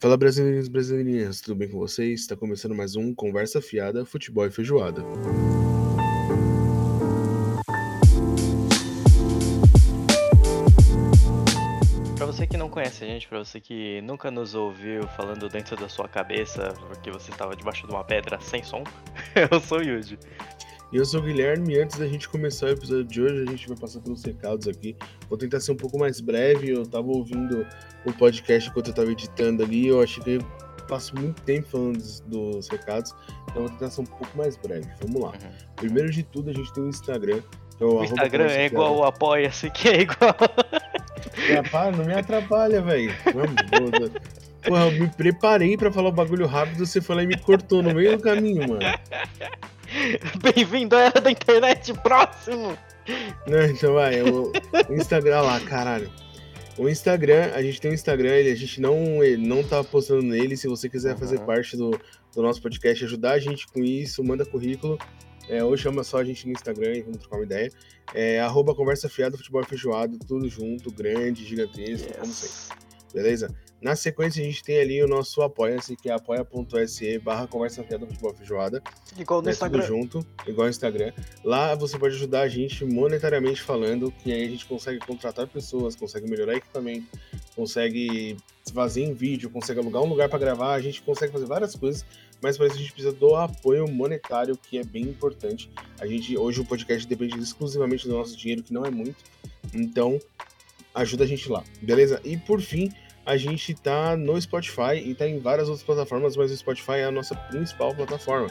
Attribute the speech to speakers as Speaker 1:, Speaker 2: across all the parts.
Speaker 1: Fala brasileiros e tudo bem com vocês? Está começando mais um Conversa Fiada, Futebol e Feijoada.
Speaker 2: Pra você que não conhece a gente, pra você que nunca nos ouviu falando dentro da sua cabeça porque você estava debaixo de uma pedra sem som, eu sou o Yuji.
Speaker 1: Eu sou o Guilherme e antes da gente começar o episódio de hoje, a gente vai passar pelos recados aqui. Vou tentar ser um pouco mais breve, eu tava ouvindo o podcast enquanto eu tava editando ali, eu achei que eu passo muito tempo falando dos, dos recados, então vou tentar ser um pouco mais breve. Vamos lá.
Speaker 2: Uhum.
Speaker 1: Primeiro de tudo, a gente tem o Instagram. É o
Speaker 2: Instagram é igual o Apoia-se, que é igual.
Speaker 1: Para, não me atrapalha, velho. Porra, eu me preparei pra falar o bagulho rápido, você foi lá e me cortou no meio do caminho, mano.
Speaker 2: Bem-vindo à era da internet próximo!
Speaker 1: Não, então vai, o, Instagram lá, caralho. O Instagram, a gente tem um Instagram, ele, a gente não, ele não tá postando nele. Se você quiser fazer
Speaker 2: Uhum.
Speaker 1: parte do, do nosso podcast, ajudar a gente com isso, manda currículo. É, ou chama só a gente no Instagram e vamos trocar uma ideia. É, arroba conversa fiada, futebol feijoado, tudo junto, grande, gigantesco, como sempre.
Speaker 2: Yes.
Speaker 1: beleza? Na sequência, a gente tem ali o nosso Apoia-se, que é apoia.se barra conversa fiada futebol feijoada.
Speaker 2: Igual no
Speaker 1: né, tudo
Speaker 2: Instagram.
Speaker 1: junto, igual o Instagram. Lá você pode ajudar a gente monetariamente falando, que aí a gente consegue contratar pessoas, consegue melhorar equipamento, consegue fazer em vídeo, consegue alugar um lugar para gravar, a gente consegue fazer várias coisas, mas para isso a gente precisa do apoio monetário, que é bem importante. A gente hoje o podcast depende exclusivamente do nosso dinheiro, que não é muito. Então, ajuda a gente lá, beleza? E por fim, a gente tá no Spotify e tá em várias outras plataformas, mas o Spotify é a nossa principal plataforma,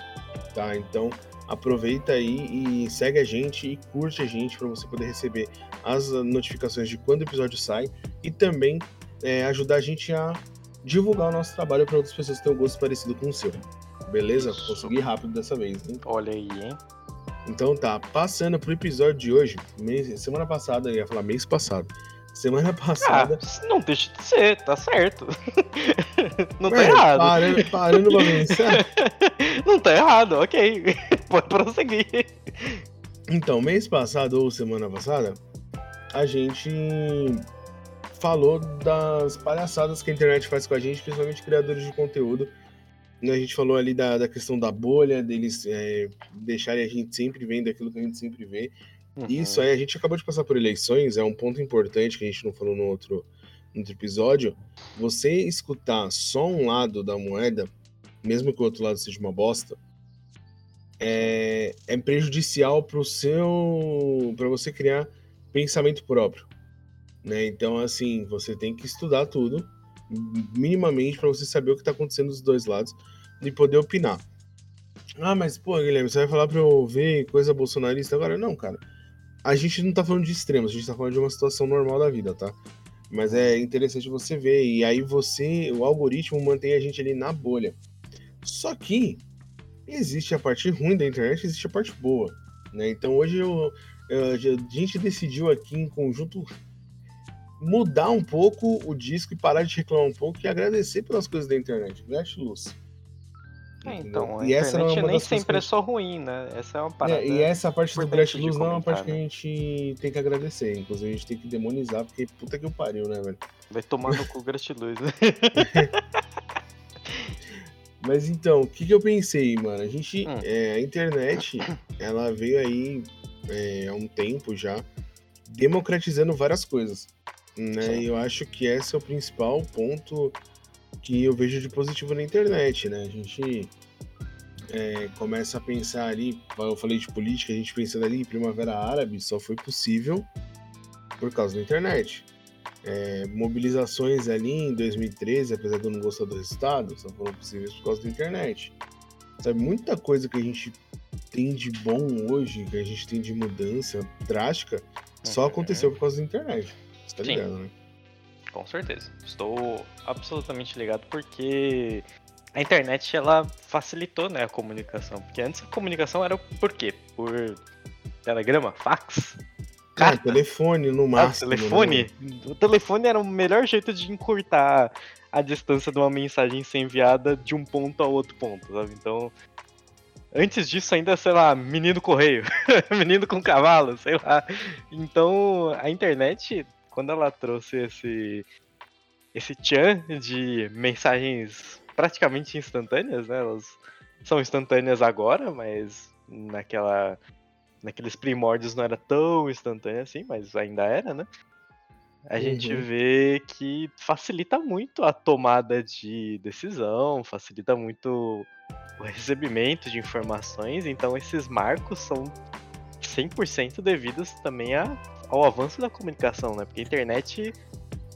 Speaker 1: tá? Então, aproveita aí e segue a gente e curte a gente para você poder receber as notificações de quando o episódio sai e também é, ajudar a gente a divulgar o nosso trabalho para outras pessoas que tenham um gosto parecido com o seu. Beleza? Consegui rápido dessa vez, hein?
Speaker 2: Olha aí, hein?
Speaker 1: Então tá, passando pro episódio de hoje, mês- semana passada, eu ia falar mês passado. Semana passada.
Speaker 2: Ah, não deixa de ser, tá certo. não tá errado.
Speaker 1: Parando, parando pra pensar.
Speaker 2: Não tá errado, ok. Pode prosseguir.
Speaker 1: Então, mês passado ou semana passada, a gente falou das palhaçadas que a internet faz com a gente, principalmente criadores de conteúdo. Né, A gente falou ali da, da questão da bolha, deles é, deixarem a gente sempre vendo aquilo que a gente sempre vê. Isso aí, a gente acabou de passar por eleições, é um ponto importante que a gente não falou no outro, no outro episódio. Você escutar só um lado da moeda, mesmo que o outro lado seja uma bosta, é, é prejudicial para o seu, para você criar pensamento próprio, né? Então, assim, você tem que estudar tudo minimamente para você saber o que está acontecendo dos dois lados e poder opinar. Ah, mas pô, Guilherme, você vai falar para eu ver coisa bolsonarista agora? Não, cara a gente não tá falando de extremos, a gente tá falando de uma situação normal da vida, tá? Mas é interessante você ver, e aí você, o algoritmo mantém a gente ali na bolha. Só que existe a parte ruim da internet, existe a parte boa, né? Então hoje eu, eu- a gente decidiu aqui em conjunto mudar um pouco o disco e parar de reclamar um pouco e agradecer pelas coisas da internet. Gratiluz.
Speaker 2: É, então, a
Speaker 1: E essa não é
Speaker 2: nem sempre é só ruim, né? Essa é uma parada.
Speaker 1: É, e essa parte do gratiluz não é uma parte que a gente tem que agradecer. Inclusive, a gente tem que demonizar, porque puta que o pariu, né, velho?
Speaker 2: Vai tomar no cu gratiluz.
Speaker 1: Mas então, o que, que eu pensei, mano? A gente.
Speaker 2: Hum.
Speaker 1: é, a internet, ela veio aí é, há um tempo já democratizando várias coisas. Né?
Speaker 2: Sim.
Speaker 1: E eu acho que esse é o principal ponto que eu vejo de positivo na internet, né? A gente é, começa a pensar ali, eu falei de política, a gente pensando ali, Primavera Árabe só foi possível por causa da internet. É, mobilizações ali em 2013, apesar de eu não gostar do resultado, só foram possíveis por causa da internet. Sabe, muita coisa que a gente tem de bom hoje, que a gente tem de mudança drástica, só
Speaker 2: Uhum.
Speaker 1: aconteceu por causa da internet. Você tá
Speaker 2: Sim.
Speaker 1: ligado, né?
Speaker 2: Com certeza. Estou absolutamente ligado porque a internet ela facilitou né, a comunicação. Porque antes a comunicação era por quê? Por telegrama, fax,
Speaker 1: Cara,
Speaker 2: carta,
Speaker 1: telefone no
Speaker 2: ah,
Speaker 1: máximo.
Speaker 2: telefone.
Speaker 1: né?
Speaker 2: O telefone era o melhor jeito de encurtar a distância de uma mensagem ser enviada de um ponto a outro ponto, sabe? Então, antes disso ainda, sei lá, menino correio, menino com cavalo, sei lá. Então, a internet, quando ela trouxe esse esse tchan de mensagens praticamente instantâneas, né? Elas são instantâneas agora, mas naquela naqueles primórdios não era tão instantâneo assim, mas ainda era, né? A gente
Speaker 1: Uhum.
Speaker 2: vê que facilita muito a tomada de decisão, facilita muito o recebimento de informações, então esses marcos são 100% devidos também a- ao avanço da comunicação, né? Porque a internet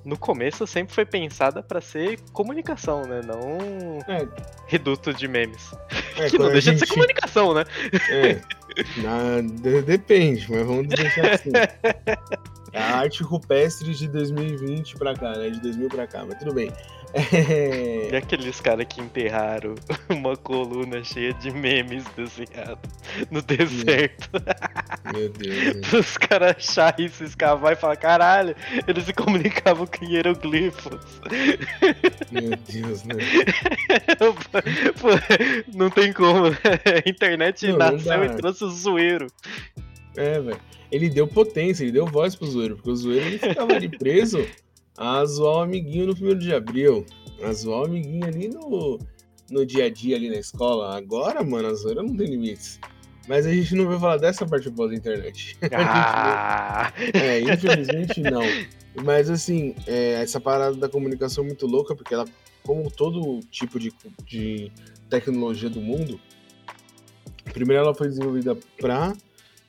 Speaker 2: no começo sempre foi pensada para ser comunicação, né? Não
Speaker 1: É,
Speaker 2: reduto de memes.
Speaker 1: é,
Speaker 2: que não deixa de ser
Speaker 1: gente-
Speaker 2: comunicação, né?
Speaker 1: É, na- de- depende, mas vamos deixar assim. A arte rupestre de 2020 pra cá, né? De 2000 pra cá, mas tudo bem. É,
Speaker 2: E aqueles caras que enterraram uma coluna cheia de memes desenhados no deserto.
Speaker 1: Meu Deus. né?
Speaker 2: Os caras acharem isso, escavar e falar, caralho, eles se comunicavam com hieroglifos.
Speaker 1: Meu Deus, né?
Speaker 2: Não tem como. A internet
Speaker 1: Não, não
Speaker 2: nasceu
Speaker 1: dá.
Speaker 2: e trouxe o zoeiro.
Speaker 1: É, velho. Ele deu potência, ele deu voz pro zoeiro, porque o zoeiro ele ficava ali preso a zoar o amiguinho no primeiro de abril. A zoar o amiguinho ali no, no dia a dia ali na escola. Agora, mano, a zoeira não tem limites. Mas a gente não vai falar dessa parte boa da internet.
Speaker 2: Ah,
Speaker 1: É, infelizmente não. Mas assim, é, essa parada da comunicação é muito louca, porque ela, como todo tipo de, de tecnologia do mundo, primeiro ela foi desenvolvida para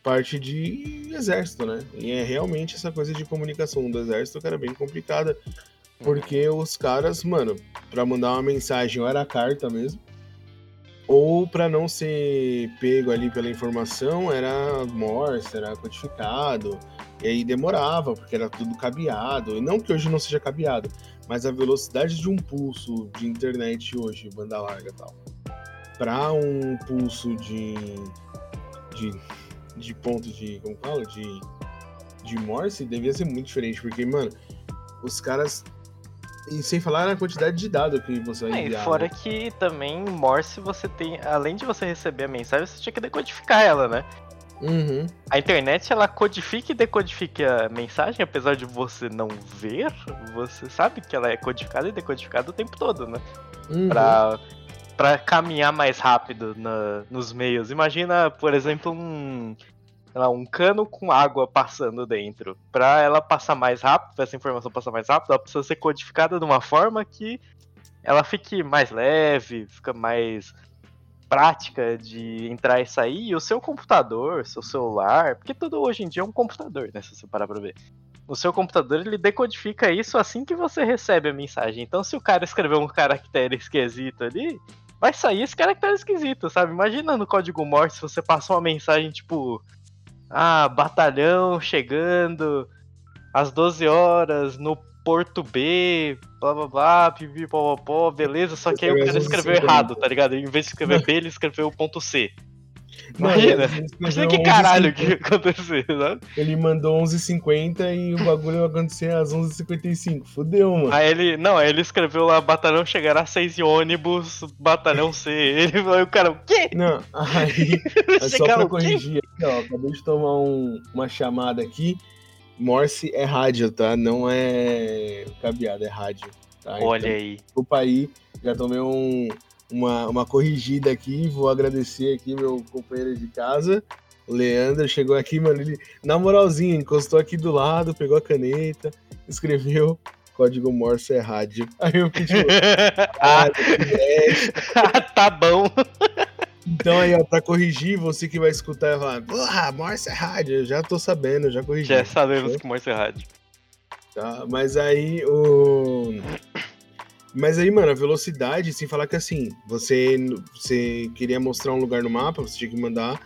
Speaker 1: parte de exército, né? E é realmente essa coisa de comunicação do exército que era bem complicada, porque os caras, mano, para mandar uma mensagem ou era carta mesmo, ou para não ser pego ali pela informação, era Morse, era codificado, e aí demorava, porque era tudo cabeado. E não que hoje não seja cabeado, mas a velocidade de um pulso de internet hoje, banda larga e tal, para um pulso de, de, de ponto de. Como fala? De, de Morse, devia ser muito diferente, porque, mano, os caras. E sem falar na quantidade de dados que você vai
Speaker 2: É, e
Speaker 1: enviar.
Speaker 2: fora
Speaker 1: né?
Speaker 2: que também Morse você tem, além de você receber a mensagem, você tinha que decodificar ela, né?
Speaker 1: Uhum.
Speaker 2: A internet ela codifica e decodifica a mensagem, apesar de você não ver, você sabe que ela é codificada e decodificada o tempo todo, né?
Speaker 1: uhum.
Speaker 2: Pra, pra caminhar mais rápido na- nos meios. Imagina, por exemplo, um, lá, um cano com água passando dentro. Pra ela passar mais rápido, pra essa informação passar mais rápido, ela precisa ser codificada de uma forma que ela fique mais leve, fica mais prática de entrar e sair, e o seu computador, seu celular, porque tudo hoje em dia é um computador, né, se você parar pra ver. O seu computador, ele decodifica isso assim que você recebe a mensagem. Então, se o cara escreveu um caractere esquisito ali, vai sair esse caractere esquisito, sabe? Imagina no código Morse se você passou uma mensagem tipo: Ah, batalhão chegando às 12 horas no Porto B, blá blá blá, pipi, pó, pó, pó, beleza. Só que aí o cara escreveu errado, tá ligado? Em vez de escrever B, ele escreveu ponto C. Imagina.
Speaker 1: escreveu
Speaker 2: que
Speaker 1: 11h50.
Speaker 2: caralho que ia acontecer, sabe?
Speaker 1: Ele mandou 11h50 e o bagulho vai acontecer às 11h55. Fudeu, mano.
Speaker 2: Aí ele. Não, aí ele escreveu lá, batalhão chegará às 6 de ônibus, batalhão C. Ele aí o cara, o quê?
Speaker 1: Não, aí, é só pra corrigir aqui, ó. Acabei de tomar um- uma chamada aqui. Morse é rádio, tá? Não é cabeado, é rádio. Tá?
Speaker 2: Olha
Speaker 1: Então,
Speaker 2: aí.
Speaker 1: desculpa aí, já tomei um- uma, uma corrigida aqui. Vou agradecer aqui meu companheiro de casa. O Leandro chegou aqui, mano. Ele, na moralzinha, encostou aqui do lado, pegou a caneta, escreveu. Código Morse é rádio. Aí eu pedi.
Speaker 2: ah, tá bom.
Speaker 1: Então aí, ó, pra corrigir, você que vai escutar e falar, porra, Morse é rádio, eu já tô sabendo, já corrigi.
Speaker 2: Já sabemos que Morse é rádio.
Speaker 1: Tá? Mas aí o. Mas aí, mano, a velocidade, sem falar que assim, você, você queria mostrar um lugar no mapa, você tinha que mandar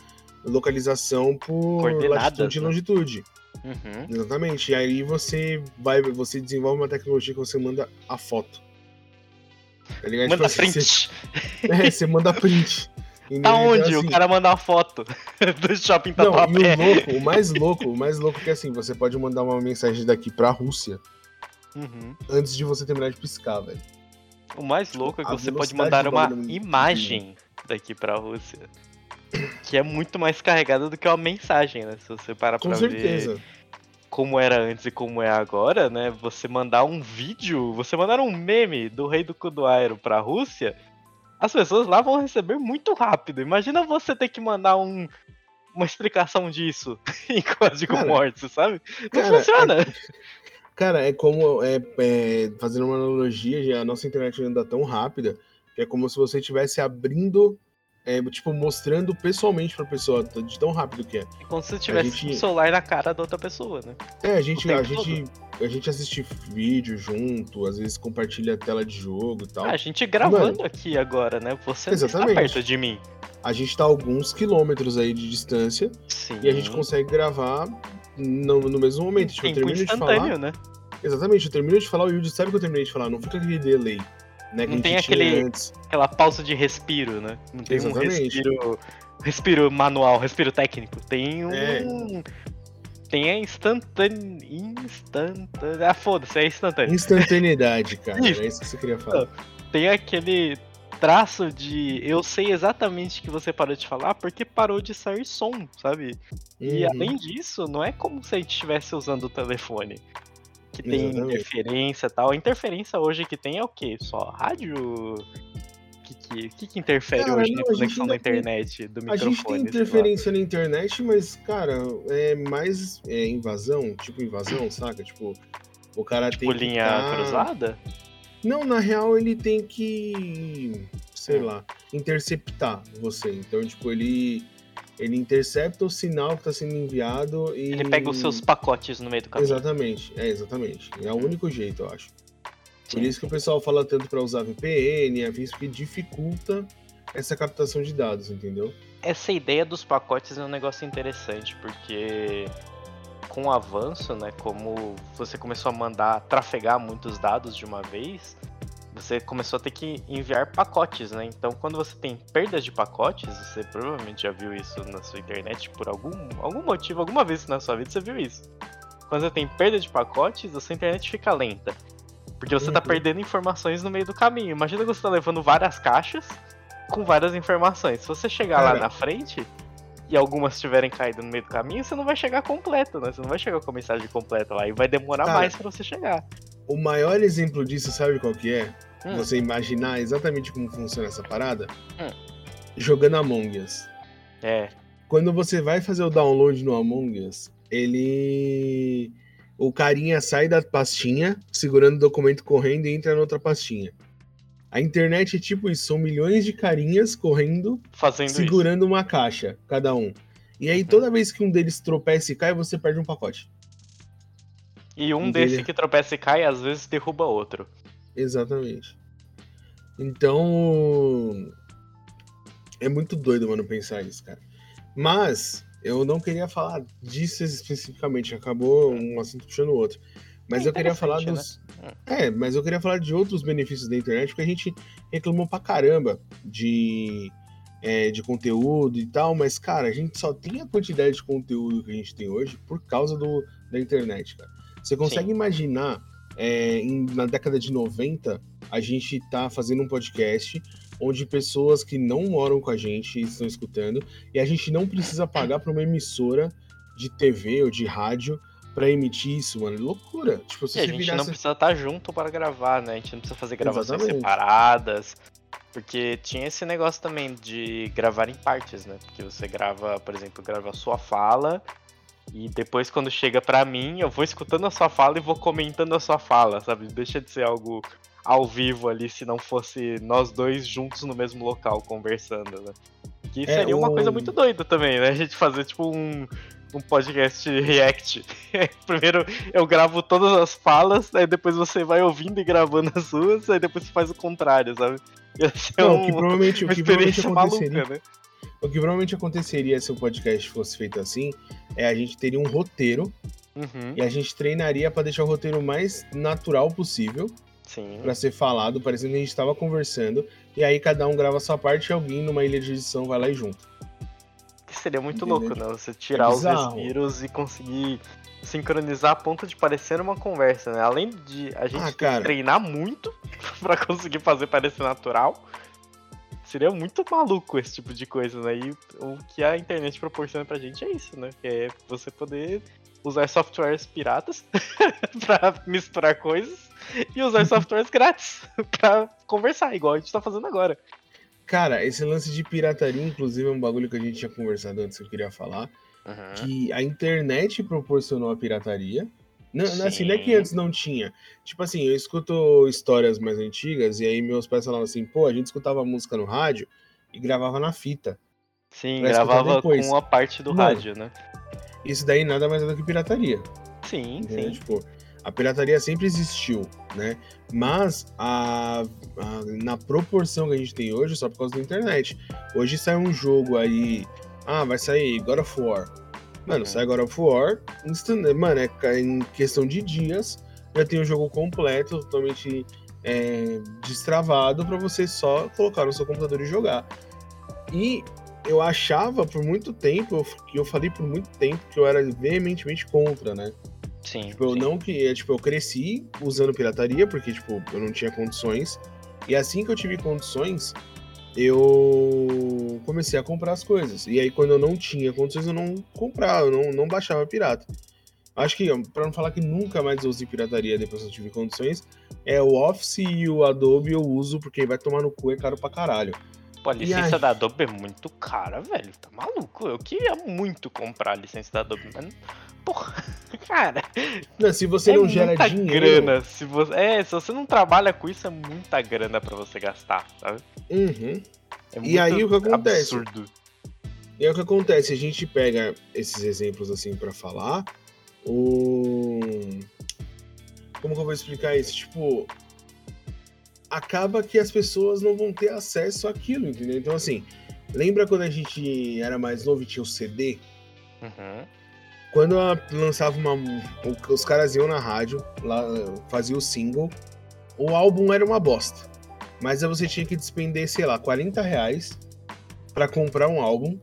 Speaker 1: localização por latitude e
Speaker 2: né?
Speaker 1: longitude.
Speaker 2: Uhum.
Speaker 1: Exatamente. E aí você vai, você desenvolve uma tecnologia que você manda a foto. Tá ligado?
Speaker 2: Manda
Speaker 1: Tipo assim,
Speaker 2: print.
Speaker 1: Você, é, você manda print.
Speaker 2: Tá
Speaker 1: Entendeu? Então,
Speaker 2: onde?
Speaker 1: assim,
Speaker 2: O cara manda uma foto do shopping
Speaker 1: Não, e o louco, o mais louco, o mais louco é que assim, você pode mandar uma mensagem daqui pra Rússia
Speaker 2: Uhum.
Speaker 1: antes de você terminar de piscar, velho.
Speaker 2: O mais louco é que
Speaker 1: A
Speaker 2: você pode mandar uma
Speaker 1: é
Speaker 2: imagem daqui pra Rússia. Que é muito mais carregada do que uma mensagem, né? Se você parar
Speaker 1: Com
Speaker 2: pra
Speaker 1: certeza.
Speaker 2: ver como era antes e como é agora, né? Você mandar um vídeo, você mandar um meme do rei do Kudoairo pra Rússia, as pessoas lá vão receber muito rápido. Imagina você ter que mandar um, uma explicação disso em código
Speaker 1: Cara,
Speaker 2: morte, sabe? Não
Speaker 1: cara,
Speaker 2: funciona.
Speaker 1: é- Cara, é como. É, é, fazendo uma analogia, a nossa internet anda tão rápida que é como se você estivesse abrindo. é, tipo, mostrando pessoalmente pra pessoa, de tão rápido que é.
Speaker 2: É como se você tivesse
Speaker 1: gente-
Speaker 2: um celular na cara da outra pessoa, né?
Speaker 1: É, a gente, a gente, a gente assiste vídeo junto, às vezes compartilha a tela de jogo e tal.
Speaker 2: Ah, a gente gravando aqui agora, né? Você está
Speaker 1: Exatamente.
Speaker 2: perto de mim.
Speaker 1: A gente tá a alguns quilômetros aí de distância
Speaker 2: Sim.
Speaker 1: e a gente consegue gravar no, no mesmo momento. Tipo, eu termino de
Speaker 2: instantâneo,
Speaker 1: falar.
Speaker 2: né?
Speaker 1: Exatamente, eu termino de falar, o Yuji sabe que eu terminei de falar, não fica aquele delay. Né,
Speaker 2: Não tem aquele-
Speaker 1: antes.
Speaker 2: Aquela pausa de respiro, né? Não tem um
Speaker 1: Exatamente.
Speaker 2: respiro. Respiro manual, respiro técnico. Tem um.
Speaker 1: É.
Speaker 2: Tem a instantâneo. Instantâneo. Ah, foda-se, é instantâneo.
Speaker 1: Instantaneidade, cara.
Speaker 2: Isso.
Speaker 1: É isso que você queria falar.
Speaker 2: Tem aquele traço de eu sei exatamente que você parou de falar porque parou de sair som, sabe? E
Speaker 1: Uhum.
Speaker 2: além disso, não é como se a gente estivesse usando o telefone. Que tem
Speaker 1: Exatamente.
Speaker 2: interferência e tal. A interferência hoje que tem é o quê? Só rádio? O que, que, que, interfere
Speaker 1: Cara,
Speaker 2: hoje
Speaker 1: não,
Speaker 2: na
Speaker 1: a
Speaker 2: conexão da internet, do
Speaker 1: A
Speaker 2: microfone?
Speaker 1: gente tem interferência na internet, mas, cara, é mais é, invasão, tipo invasão, saca? Tipo, o cara
Speaker 2: Tipo
Speaker 1: tem que
Speaker 2: linha
Speaker 1: tá-
Speaker 2: cruzada?
Speaker 1: Não, na real ele tem que, sei
Speaker 2: Hum.
Speaker 1: lá, interceptar você. Então, tipo, ele ele intercepta o sinal que tá sendo enviado e
Speaker 2: Ele pega os seus pacotes no meio do caminho.
Speaker 1: Exatamente, é exatamente. É o único jeito, eu acho. Por isso que o pessoal fala tanto pra usar VPN, aviso que dificulta essa captação de dados, entendeu?
Speaker 2: essa ideia dos pacotes é um negócio interessante, porque com o avanço, né, como você começou a mandar trafegar muitos dados de uma vez, você começou a ter que enviar pacotes, né? Então, quando você tem perdas de pacotes, você provavelmente já viu isso na sua internet por algum, algum motivo, alguma vez na sua vida você viu isso. Quando você tem perda de pacotes, a sua internet fica lenta. Porque você tá
Speaker 1: Uhum.
Speaker 2: perdendo informações no meio do caminho. Imagina que você tá levando várias caixas com várias informações. Se você chegar lá
Speaker 1: Cara.
Speaker 2: na frente e algumas tiverem caído no meio do caminho, você não vai chegar completo, né? Você não vai chegar com a mensagem completa lá e vai demorar
Speaker 1: Cara.
Speaker 2: mais pra você chegar.
Speaker 1: O maior exemplo disso, sabe qual que é?
Speaker 2: Hum.
Speaker 1: Você imaginar exatamente como funciona essa parada?
Speaker 2: Hum.
Speaker 1: Jogando Among Us.
Speaker 2: É,
Speaker 1: Quando você vai fazer o download no Among Us, ele. O carinha sai da pastinha, segurando o documento correndo e entra na outra pastinha. A internet é tipo isso, são milhões de carinhas correndo,
Speaker 2: fazendo isso.
Speaker 1: segurando uma caixa, cada um. E aí, toda vez que um deles tropeça e cai, você perde um pacote.
Speaker 2: E um desse que tropeça e cai, às vezes derruba outro.
Speaker 1: Exatamente. Então. É muito doido, mano, pensar isso, cara. Mas, eu não queria falar disso especificamente, acabou um assunto puxando o outro. Mas
Speaker 2: É
Speaker 1: eu queria falar dos. É, mas eu queria falar de outros benefícios da internet, porque a gente reclamou pra caramba de, é, de conteúdo e tal, mas, cara, a gente só tem a quantidade de conteúdo que a gente tem hoje por causa do, da internet, cara. Você consegue
Speaker 2: Sim.
Speaker 1: imaginar, é, em- na década de 90, a gente tá fazendo um podcast onde pessoas que não moram com a gente estão escutando, e a gente não precisa pagar pra uma emissora de TV ou de rádio pra emitir isso, mano. É loucura. Tipo, se
Speaker 2: E a gente
Speaker 1: virasse...
Speaker 2: não precisa estar junto para gravar, né? A gente não precisa fazer gravações
Speaker 1: Exatamente.
Speaker 2: separadas. Porque tinha esse negócio também de gravar em partes, né? Porque você grava, por exemplo, grava a sua fala e depois quando chega pra mim, eu vou escutando a sua fala e vou comentando a sua fala, sabe? Deixa de ser algo ao vivo ali se não fosse nós dois juntos no mesmo local conversando, né? Que
Speaker 1: É,
Speaker 2: seria uma
Speaker 1: o-
Speaker 2: coisa muito doida também, né? A gente fazer tipo um, um podcast react. Primeiro eu gravo todas as falas, aí depois você vai ouvindo e gravando as suas, aí depois você faz o contrário, sabe? Ia ser
Speaker 1: Não,
Speaker 2: um-
Speaker 1: o que provavelmente,
Speaker 2: uma
Speaker 1: que provavelmente
Speaker 2: experiência
Speaker 1: aconteceria,
Speaker 2: maluca, né?
Speaker 1: o que provavelmente aconteceria se o podcast fosse feito assim, é a gente teria um roteiro
Speaker 2: Uhum,
Speaker 1: e a gente treinaria pra deixar o roteiro mais natural possível pra ser falado, parecendo que a gente tava conversando, e aí cada um grava a sua parte e alguém numa ilha de edição vai lá e junto.
Speaker 2: Que seria muito louco, né? Você tirar os
Speaker 1: bizarro.
Speaker 2: respiros e conseguir sincronizar a ponto de parecer uma conversa, né? Além de a gente
Speaker 1: Ah,
Speaker 2: ter que treinar muito pra conseguir fazer parecer natural. Seria muito maluco esse tipo de coisa, né? E o que a internet proporciona pra gente é isso, né? Que é você poder usar softwares piratas pra misturar coisas e usar softwares grátis pra conversar, igual a gente tá fazendo agora.
Speaker 1: Cara, esse lance de pirataria, inclusive, é um bagulho que a gente tinha conversado antes que eu queria falar.
Speaker 2: Uhum.
Speaker 1: Que a internet proporcionou a pirataria. Não, não, assim, não é que antes não tinha. Tipo assim, eu escuto histórias mais antigas e aí meus pais falavam assim, pô, a gente escutava música no rádio e gravava na fita.
Speaker 2: Sim, gravava com a parte do
Speaker 1: Mano,
Speaker 2: rádio, né?
Speaker 1: Isso daí nada mais é do que pirataria.
Speaker 2: Sim,
Speaker 1: Entendeu?
Speaker 2: sim.
Speaker 1: Tipo, a pirataria sempre existiu, né? Mas a, a- na proporção que a gente tem hoje, só por causa da internet. Hoje sai um jogo aí. Ah, vai sair God of War. Mano,
Speaker 2: Uhum.
Speaker 1: sai God of War. instant- mano, é em questão de dias. Já tem o jogo completo, totalmente é, destravado para você só colocar no seu computador e jogar. E eu achava por muito tempo, eu- que eu falei por muito tempo que eu era veementemente contra, né?
Speaker 2: Sim.
Speaker 1: Tipo, eu
Speaker 2: sim.
Speaker 1: não que, é, tipo, eu cresci usando pirataria porque tipo, eu não tinha condições. E assim que eu tive condições, eu comecei a comprar as coisas. E aí quando eu não tinha condições, eu não comprava, eu não, não baixava pirata. Acho que, pra não falar que nunca mais usei pirataria depois que eu tive condições, é o Office e o Adobe eu uso porque vai tomar no cu, é caro pra caralho.
Speaker 2: Pô, a licença
Speaker 1: aí?
Speaker 2: da Adobe é muito cara, velho. Tá maluco? Eu queria muito comprar a licença da Adobe, mas. Porra, cara.
Speaker 1: Não, se você
Speaker 2: é
Speaker 1: não gera
Speaker 2: muita
Speaker 1: dinheiro.
Speaker 2: grana. Se você... É, se você não trabalha com isso, é muita grana pra você gastar, sabe?
Speaker 1: Uhum.
Speaker 2: É
Speaker 1: E aí, o que acontece?
Speaker 2: Absurdo.
Speaker 1: E é o que acontece, a gente pega esses exemplos assim pra falar, o como que eu vou explicar isso? Tipo, acaba que as pessoas não vão ter acesso àquilo, entendeu? Então assim, lembra quando a gente era mais novo e tinha o CD?
Speaker 2: Uhum.
Speaker 1: Quando a- lançava uma os caras iam na rádio, lá fazia o single, o álbum era uma bosta. Mas aí você tinha que despender, sei lá, 40 reais pra comprar um álbum,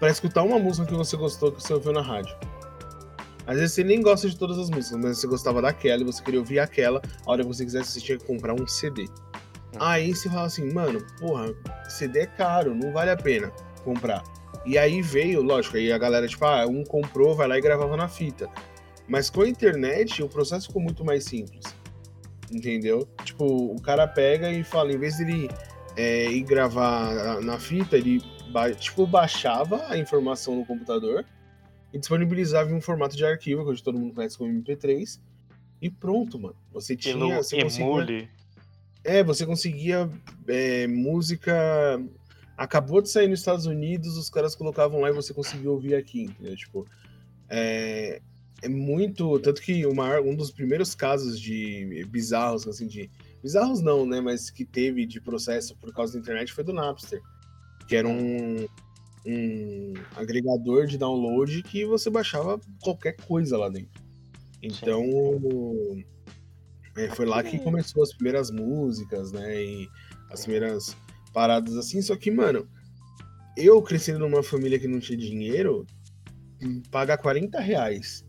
Speaker 1: pra escutar uma música que você gostou que você ouviu na rádio. Às vezes você nem gosta de todas as músicas, mas você gostava daquela e você queria ouvir aquela, a hora que você quisesse você tinha que comprar um CD. Aí você fala assim, mano, porra, CD é caro, não vale a pena comprar. E aí veio, lógico, aí a galera, tipo, ah, um comprou, vai lá e gravava na fita. Mas com a internet, o processo ficou muito mais simples. Entendeu? Tipo, o cara pega e fala, em vez dele é, ir gravar na fita, ele tipo, baixava a informação no computador e disponibilizava em um formato de arquivo, que hoje todo mundo conhece como MP3. E pronto, mano. Você tinha.
Speaker 2: Pelo
Speaker 1: Você conseguia-
Speaker 2: emule.
Speaker 1: é, você conseguia é, música. Acabou de sair nos Estados Unidos, os caras colocavam lá e você conseguia ouvir aqui, entendeu? Tipo, é, é muito. Tanto que maior- um dos primeiros casos de bizarros, assim, de. Bizarros não, né? Mas que teve de processo por causa da internet foi do Napster. Que era um, um agregador de download que você baixava qualquer coisa lá dentro. Então. é, foi lá que começou as primeiras músicas, né? E as primeiras paradas assim. Só que, mano, eu crescendo numa família que não tinha dinheiro, pagar 40 reais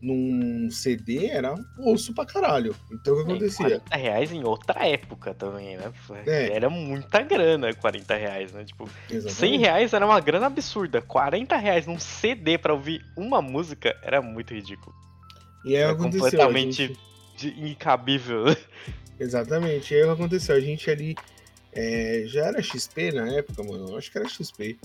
Speaker 1: num CD era osso pra caralho. Então o que
Speaker 2: É,
Speaker 1: acontecia?
Speaker 2: 40 reais em outra época também, né?
Speaker 1: É.
Speaker 2: Era muita grana 40 reais, né? Tipo, 100
Speaker 1: Exatamente.
Speaker 2: reais era uma grana absurda. 40 reais num CD pra ouvir uma música era muito ridículo.
Speaker 1: E aí
Speaker 2: Era
Speaker 1: a
Speaker 2: completamente
Speaker 1: gente-
Speaker 2: incabível.
Speaker 1: Exatamente. E aí o que aconteceu? A gente ali é, já era XP na época, mano. Acho que era XP.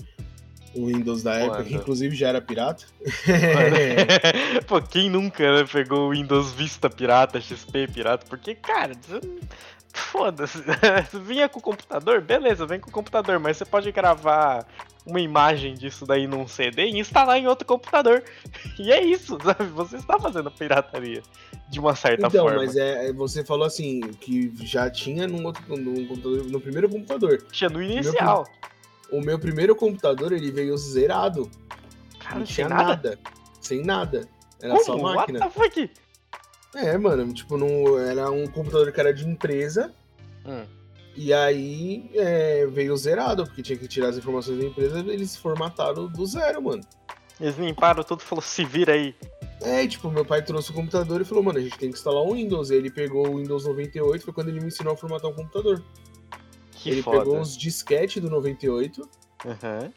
Speaker 1: O Windows da época, que inclusive já era pirata.
Speaker 2: Pô, quem nunca né, pegou o Windows Vista pirata, XP pirata? Porque, cara, foda-se. Vinha com o computador, beleza, vem com o computador, mas você pode gravar uma imagem disso daí num CD e instalar em outro computador. E é isso, sabe? Você está fazendo pirataria de uma certa
Speaker 1: Então,
Speaker 2: forma.
Speaker 1: mas é, é- você falou assim, que já tinha num outro num computador, no primeiro computador.
Speaker 2: Tinha no inicial.
Speaker 1: O meu primeiro computador, ele veio zerado.
Speaker 2: Cara,
Speaker 1: não tinha
Speaker 2: nada.
Speaker 1: nada. Sem nada. Era
Speaker 2: Como?
Speaker 1: só
Speaker 2: What
Speaker 1: máquina.
Speaker 2: the fuck?
Speaker 1: É, mano, tipo, não, era um computador que era de empresa.
Speaker 2: Hum.
Speaker 1: E aí é, veio zerado, porque tinha que tirar as informações da empresa, eles formataram do zero, mano.
Speaker 2: Eles limparam tudo e falou, se vira aí.
Speaker 1: É, tipo, meu pai trouxe o computador e falou, mano, a gente tem que instalar o Windows. E ele pegou o Windows 98, foi quando ele me ensinou a formatar um computador.
Speaker 2: Que
Speaker 1: ele
Speaker 2: foda.
Speaker 1: pegou os disquete do 98
Speaker 2: Aham.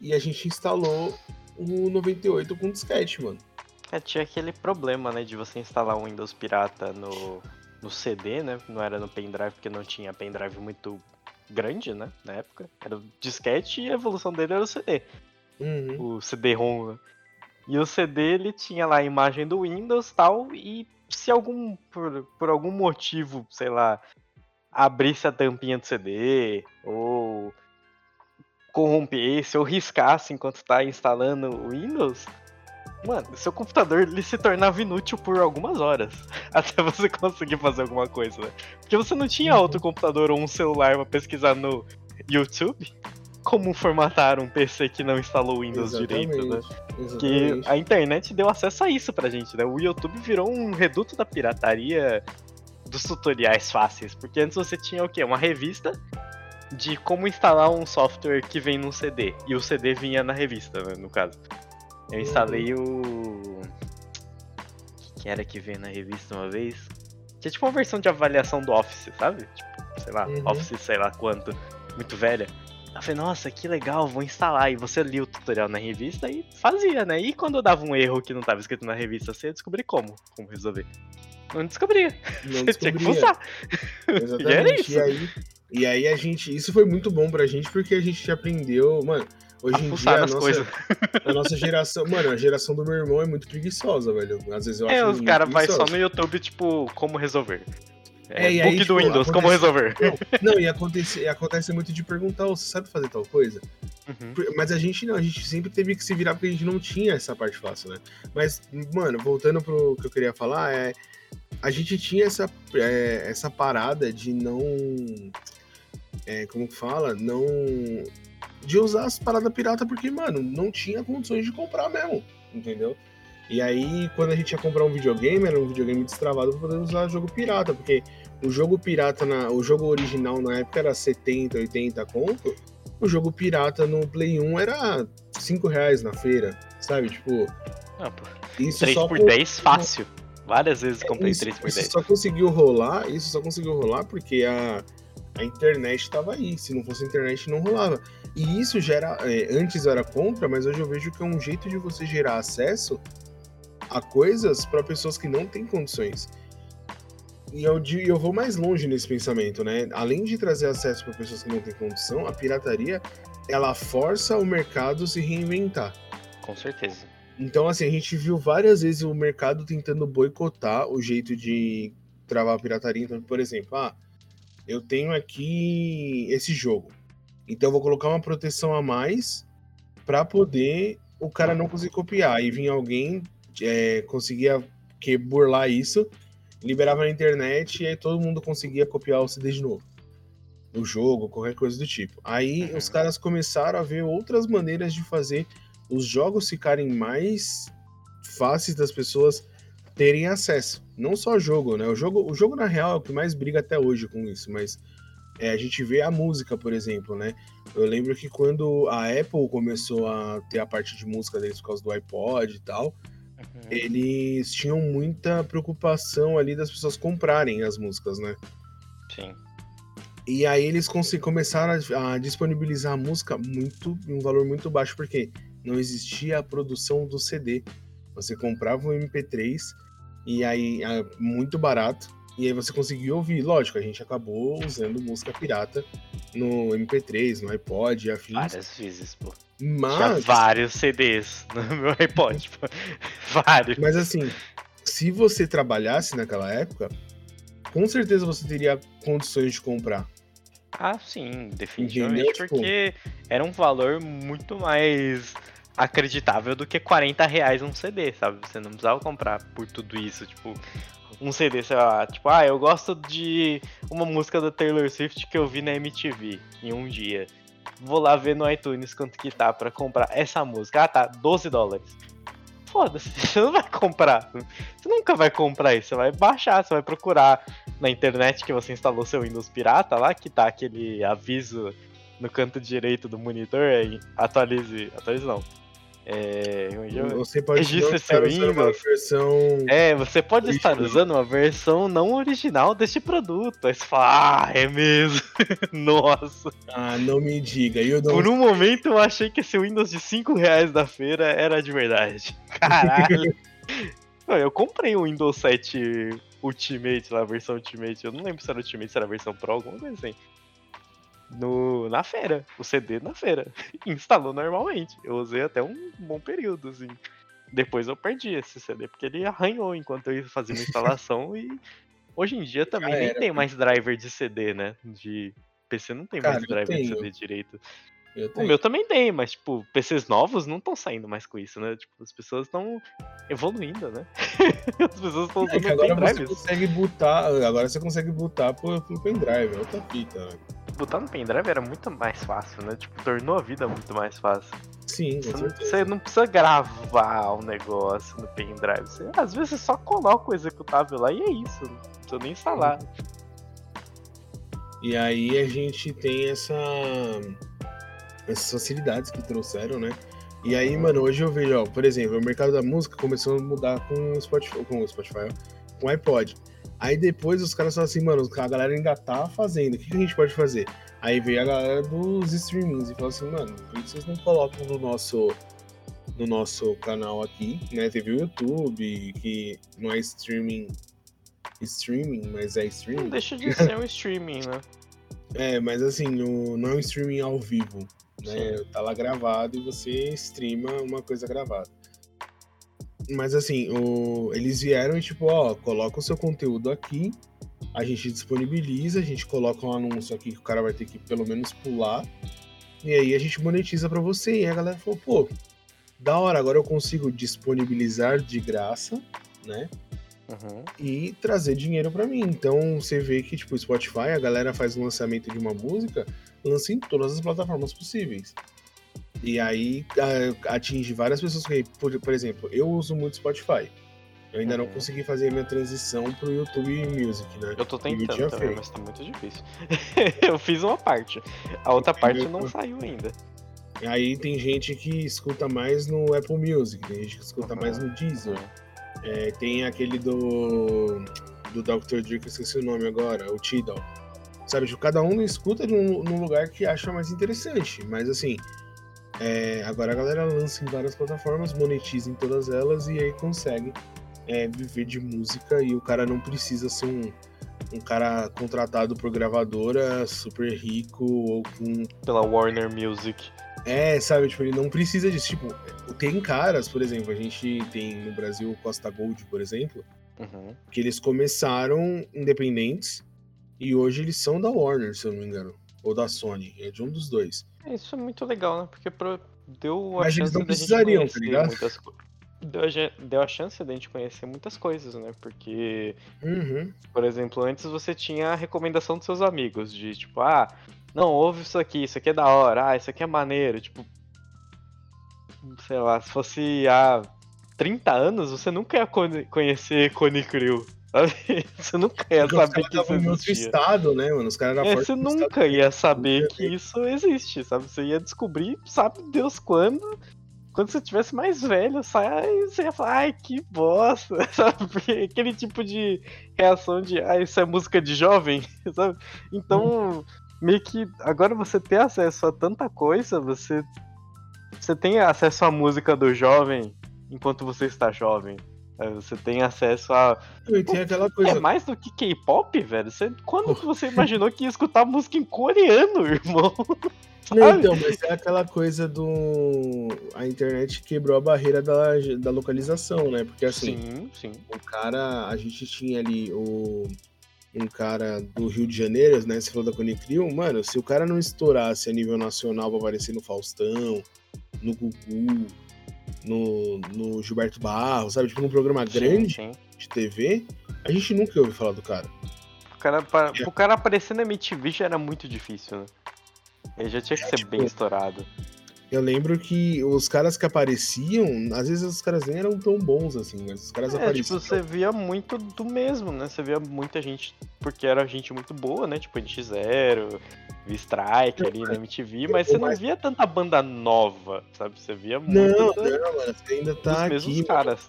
Speaker 1: e a gente instalou o 98 com disquete, mano.
Speaker 2: É, tinha aquele problema, né, de você instalar um Windows pirata no, no CD, né? Não era no pendrive, porque não tinha pendrive muito grande, né? Na época. Era o disquete e a evolução dele era o CD.
Speaker 1: Uhum.
Speaker 2: O CD-ROM, né? E o CD ele tinha lá a imagem do Windows tal, e se algum, por, por algum motivo, sei lá, abrisse a tampinha do CD, ou corrompesse, ou riscasse enquanto tá instalando o Windows, mano, seu computador ele se tornava inútil por algumas horas, até você conseguir fazer alguma coisa, né? Porque você não tinha
Speaker 1: Uhum.
Speaker 2: outro computador ou um celular pra pesquisar no YouTube, como formatar um PC que não instalou o Windows direito, né? Que
Speaker 1: Exatamente.
Speaker 2: a internet deu acesso a isso pra gente, né? O YouTube virou um reduto da pirataria dos tutoriais fáceis. Porque antes você tinha o quê? Uma revista de como instalar um software que vem num CD. E o CD vinha na revista, né, no caso. Eu instalei o. O que era que veio na revista uma vez? Que é tipo uma versão de avaliação do Office, sabe? Tipo, sei lá,
Speaker 1: Uhum.
Speaker 2: Office, sei lá quanto. Muito velha. Eu falei, nossa, que legal, vou instalar. E você lia o tutorial na revista e fazia, né? E quando eu dava um erro que não tava escrito na revista, você ia descobrir como, como resolver. Não descobria.
Speaker 1: Não
Speaker 2: Você tinha que usar.
Speaker 1: Exatamente.
Speaker 2: E era isso.
Speaker 1: E aí, e aí a gente. Isso foi muito bom pra gente porque a gente aprendeu, mano. Hoje em dia, a nossa,
Speaker 2: coisas.
Speaker 1: a nossa geração. Mano, a geração do meu irmão é muito preguiçosa, velho. Às vezes eu
Speaker 2: É,
Speaker 1: acho
Speaker 2: os
Speaker 1: muito
Speaker 2: caras vai só no YouTube, tipo, como resolver. É,
Speaker 1: É,
Speaker 2: book
Speaker 1: aí,
Speaker 2: do
Speaker 1: tipo,
Speaker 2: Windows, como
Speaker 1: acontece-
Speaker 2: resolver.
Speaker 1: Não, não, e acontece, acontece muito de perguntar, "Ô, você sabe fazer tal coisa?
Speaker 2: Uhum.
Speaker 1: Mas a gente não, a gente sempre teve que se virar porque a gente não tinha essa parte fácil, né? Mas, mano, voltando pro que eu queria falar, é. A gente tinha essa, é, essa parada de não. É, como que fala? Não. De usar as paradas pirata porque, mano, não tinha condições de comprar mesmo, entendeu? E aí, quando a gente ia comprar um videogame, era um videogame destravado pra poder usar jogo pirata, porque o jogo pirata, na, o jogo original na época era 70, 80 conto, o jogo pirata no Play 1 era 5 reais na feira, sabe? Tipo,
Speaker 2: Ah, pô,
Speaker 1: isso
Speaker 2: 3
Speaker 1: só
Speaker 2: por
Speaker 1: com-
Speaker 2: 10, fácil. Várias vezes comprei
Speaker 1: isso,
Speaker 2: 3 por
Speaker 1: isso
Speaker 2: 10.
Speaker 1: só conseguiu rolar, isso só conseguiu rolar porque a, a internet tava aí. Se não fosse a internet, não rolava. E isso gera. é, antes era contra, mas hoje eu vejo que é um jeito de você gerar acesso a coisas para pessoas que não têm condições. E eu, eu vou mais longe nesse pensamento, né? Além de trazer acesso para pessoas que não têm condição, a pirataria ela força o mercado a se reinventar.
Speaker 2: Com certeza.
Speaker 1: Então, assim, a gente viu várias vezes o mercado tentando boicotar o jeito de travar a pirataria. Então, por exemplo, ah, eu tenho aqui esse jogo. Então, eu vou colocar uma proteção a mais para poder o cara não conseguir copiar. E vinha alguém, é, conseguia que burlar isso, liberava na internet e aí todo mundo conseguia copiar o CD de novo. O jogo, qualquer coisa do tipo. Aí
Speaker 2: Uhum.
Speaker 1: os caras começaram a ver outras maneiras de fazer os jogos ficarem mais fáceis das pessoas terem acesso. Não só jogo, né? O jogo, o jogo na real é o que mais briga até hoje com isso, mas é, a gente vê a música, por exemplo, né? Eu lembro que quando a Apple começou a ter a parte de música deles por causa do iPod e tal,
Speaker 2: Uhum.
Speaker 1: eles tinham muita preocupação ali das pessoas comprarem as músicas, né?
Speaker 2: Sim.
Speaker 1: E aí eles começaram a, a disponibilizar a música muito em um valor muito baixo, porque não existia a produção do CD. Você comprava um MP3 e aí ah, muito barato, e aí você conseguia ouvir. Lógico, a gente acabou usando música pirata no MP3, no iPod e afins.
Speaker 2: Várias vezes, pô. Tinha
Speaker 1: Mas,
Speaker 2: vários CDs no meu iPod, pô. Vários.
Speaker 1: mas assim, se você trabalhasse naquela época, com certeza você teria condições de comprar.
Speaker 2: Ah, sim, definitivamente,
Speaker 1: Entendeu? Tipo-
Speaker 2: porque era um valor muito mais acreditável do que 40 reais um CD, sabe? Você não precisava comprar por tudo isso, tipo, um CD, sei lá, tipo, ah, eu gosto de uma música da Taylor Swift que eu vi na MTV em um dia. Vou lá ver no iTunes quanto que tá pra comprar essa música. Ah, tá, 12 dólares. Foda-se, você não vai comprar. Você nunca vai comprar isso, você vai baixar, você vai procurar na internet que você instalou seu Windows pirata lá, que tá aquele aviso no canto direito do monitor, aí atualize, atualize não. É, é?
Speaker 1: Você pode estar
Speaker 2: seu
Speaker 1: usando uma
Speaker 2: Windows.
Speaker 1: versão
Speaker 2: É, você pode estar usando uma versão não original deste produto. Aí você fala, ah, é mesmo. Nossa.
Speaker 1: Ah, não me diga. Eu não
Speaker 2: Por um momento eu achei que esse Windows de 5 reais da feira era de verdade. Caralho. Eu comprei o Windows 7 Ultimate, lá, a versão Ultimate. Eu não lembro se era Ultimate, se era a versão Pro, alguma coisa assim. No, na feira, o CD na feira. Instalou normalmente. Eu usei até um bom período, assim. Depois eu perdi esse CD, porque ele arranhou enquanto eu ia fazendo a instalação e hoje em dia também nem tem mais driver de CD, né? De PC não tem Cara, mais driver de CD direito. O meu também tem, mas, tipo, PCs novos não estão saindo mais com isso, né? Tipo, as pessoas estão evoluindo, né? as pessoas estão
Speaker 1: usando é agora pendrives. Você consegue botar, agora você consegue botar pro, pro pendrive, é outra fita, né?
Speaker 2: Botar no pendrive era muito mais fácil, né? Tipo, tornou a vida muito mais fácil.
Speaker 1: Sim,
Speaker 2: você não, você não, precisa gravar o um negócio no pendrive. Você, às vezes você só coloca o executável lá e é isso. Não precisa nem instalar.
Speaker 1: E aí a gente tem essa essas facilidades que trouxeram, né? E aí, mano, hoje eu vejo, ó, por exemplo, o mercado da música começou a mudar com o Spotify, com o Spotify, com o iPod. Aí depois os caras falaram assim, mano, a galera ainda tá fazendo, o que, que a gente pode fazer? Aí veio a galera dos streamings e falou assim, mano, por que vocês não colocam no nosso no nosso canal aqui, né? Teve o YouTube, que não é streaming streaming, mas é streaming. Não
Speaker 2: deixa de ser um streaming, né?
Speaker 1: É, mas assim, o, não é um streaming ao vivo. Né? Tá lá gravado e você streama uma coisa gravada. Mas assim, o... eles vieram e tipo, ó, coloca o seu conteúdo aqui, a gente disponibiliza, a gente coloca um anúncio aqui que o cara vai ter que pelo menos pular, e aí a gente monetiza para você. E a galera falou, pô, da hora, agora eu consigo disponibilizar de graça, né? Uhum. E trazer dinheiro para mim. Então você vê que, tipo, Spotify, a galera faz o lançamento de uma música, lança em todas as plataformas possíveis. E aí atinge várias pessoas que, por, por exemplo, eu uso muito Spotify. Eu ainda uhum. não consegui fazer a minha transição pro YouTube Music, né?
Speaker 2: Eu tô tentando também, mas tá muito difícil. eu fiz uma parte. A outra parte não saiu ainda.
Speaker 1: Aí tem gente que escuta mais no Apple Music, tem gente que escuta uhum. mais no Deezer. É, tem aquele do do Dr. Dre, que eu esqueci o nome agora, o Tidal. Sabe, tipo, cada um escuta num, num lugar que acha mais interessante. Mas assim, é, agora a galera lança em várias plataformas, monetiza em todas elas e aí consegue é, viver de música e o cara não precisa ser um, um cara contratado por gravadora super rico ou com.
Speaker 2: Pela Warner Music.
Speaker 1: É, sabe, tipo, ele não precisa disso. Tipo, tem caras, por exemplo, a gente tem no Brasil Costa Gold, por exemplo, uhum. que eles começaram independentes e hoje eles são da Warner, se eu não me engano. Ou da Sony. É de um dos dois.
Speaker 2: É, isso é muito legal, né? Porque pro... deu
Speaker 1: a Mas chance eles não precisariam, tá ligado? Muitas...
Speaker 2: Deu, a... deu a chance de a gente conhecer muitas coisas, né? Porque, uhum. por exemplo, antes você tinha a recomendação dos seus amigos, de tipo, ah, não, ouve isso aqui, isso aqui é da hora, ah, isso aqui é maneiro, tipo. Sei lá, se fosse há 30 anos, você nunca ia conhecer Cone Crew, Sabe? Você nunca ia Porque saber que isso existia. outro
Speaker 1: estado, né, mano? Os caras
Speaker 2: é, Você nunca ia saber que isso existe, sabe? Você ia descobrir, sabe Deus quando. Quando você tivesse mais velho, sai, você ia falar, ai, que bosta, sabe? Porque aquele tipo de reação de, ah, isso é música de jovem, sabe? Então, meio que agora você ter acesso a tanta coisa, você, você tem acesso à música do jovem enquanto você está jovem, você tem acesso a.
Speaker 1: Eu tenho aquela coisa.
Speaker 2: É mais do que K-pop, velho? Você... Quando que você imaginou que ia escutar música em coreano, irmão?
Speaker 1: Não, então, mas é aquela coisa do. A internet quebrou a barreira da, da localização, né? Porque assim, sim, sim. o cara. A gente tinha ali o. Um cara do Rio de Janeiro, né? Você falou da Conecrio, mano, se o cara não estourasse a nível nacional pra aparecer no Faustão, no Gugu, no, no Gilberto Barros, sabe? Tipo, num programa grande sim, sim. de TV, a gente nunca ouviu falar do cara.
Speaker 2: O cara, pra, é. o cara aparecer na MTV já era muito difícil, né? Ele já tinha que é, ser tipo, bem estourado.
Speaker 1: Eu lembro que os caras que apareciam, às vezes os caras nem eram tão bons assim, mas os caras
Speaker 2: é,
Speaker 1: apareciam.
Speaker 2: Tipo, você via muito do mesmo, né? Você via muita gente, porque era gente muito boa, né? Tipo, NX0, Strike ali na MTV, mas você não via tanta banda nova, sabe? Você via muito.
Speaker 1: Não, não, mano, você ainda tá aqui.
Speaker 2: Mesmos caras.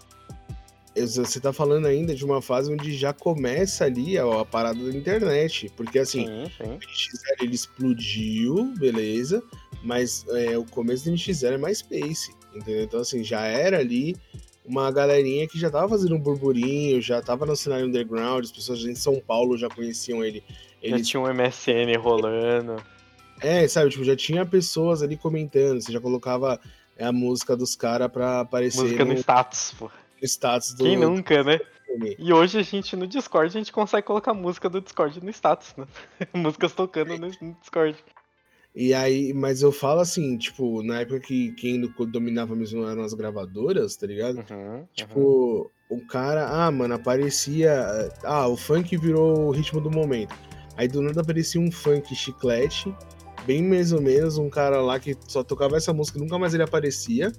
Speaker 1: Você tá falando ainda de uma fase onde já começa ali a, a parada da internet. Porque assim, sim, sim. o NX0 ele explodiu, beleza, mas é, o começo do NX0 é mais Space, entendeu? Então assim, já era ali uma galerinha que já tava fazendo um burburinho, já tava no cenário underground, as pessoas em São Paulo já conheciam ele.
Speaker 2: ele... Já tinha um MSN rolando.
Speaker 1: É, sabe, tipo, já tinha pessoas ali comentando, você já colocava é, a música dos caras pra aparecer.
Speaker 2: Música no, no status, pô.
Speaker 1: Status
Speaker 2: do. Quem nunca, né? E hoje a gente no Discord a gente consegue colocar música do Discord no status, né? Músicas tocando no, no Discord.
Speaker 1: E aí, mas eu falo assim, tipo, na época que quem dominava mesmo eram as gravadoras, tá ligado? Uhum, tipo, uhum. o cara, ah, mano, aparecia. Ah, o funk virou o ritmo do momento. Aí do nada aparecia um funk chiclete, bem mais ou menos, um cara lá que só tocava essa música nunca mais ele aparecia.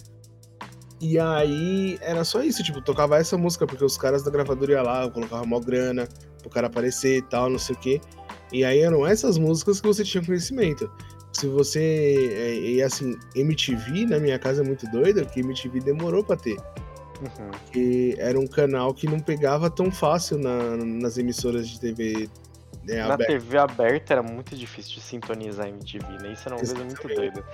Speaker 1: E aí era só isso, tipo, tocava essa música, porque os caras da gravadora iam lá, colocavam mó grana pro cara aparecer e tal, não sei o quê. E aí eram essas músicas que você tinha conhecimento. Se você. É, e assim, MTV na minha casa é muito doido, que MTV demorou pra ter. Uhum. Que era um canal que não pegava tão fácil na, nas emissoras de TV
Speaker 2: né, Na aberta. TV aberta era muito difícil de sintonizar MTV, né? Isso era uma Exatamente. coisa muito doida.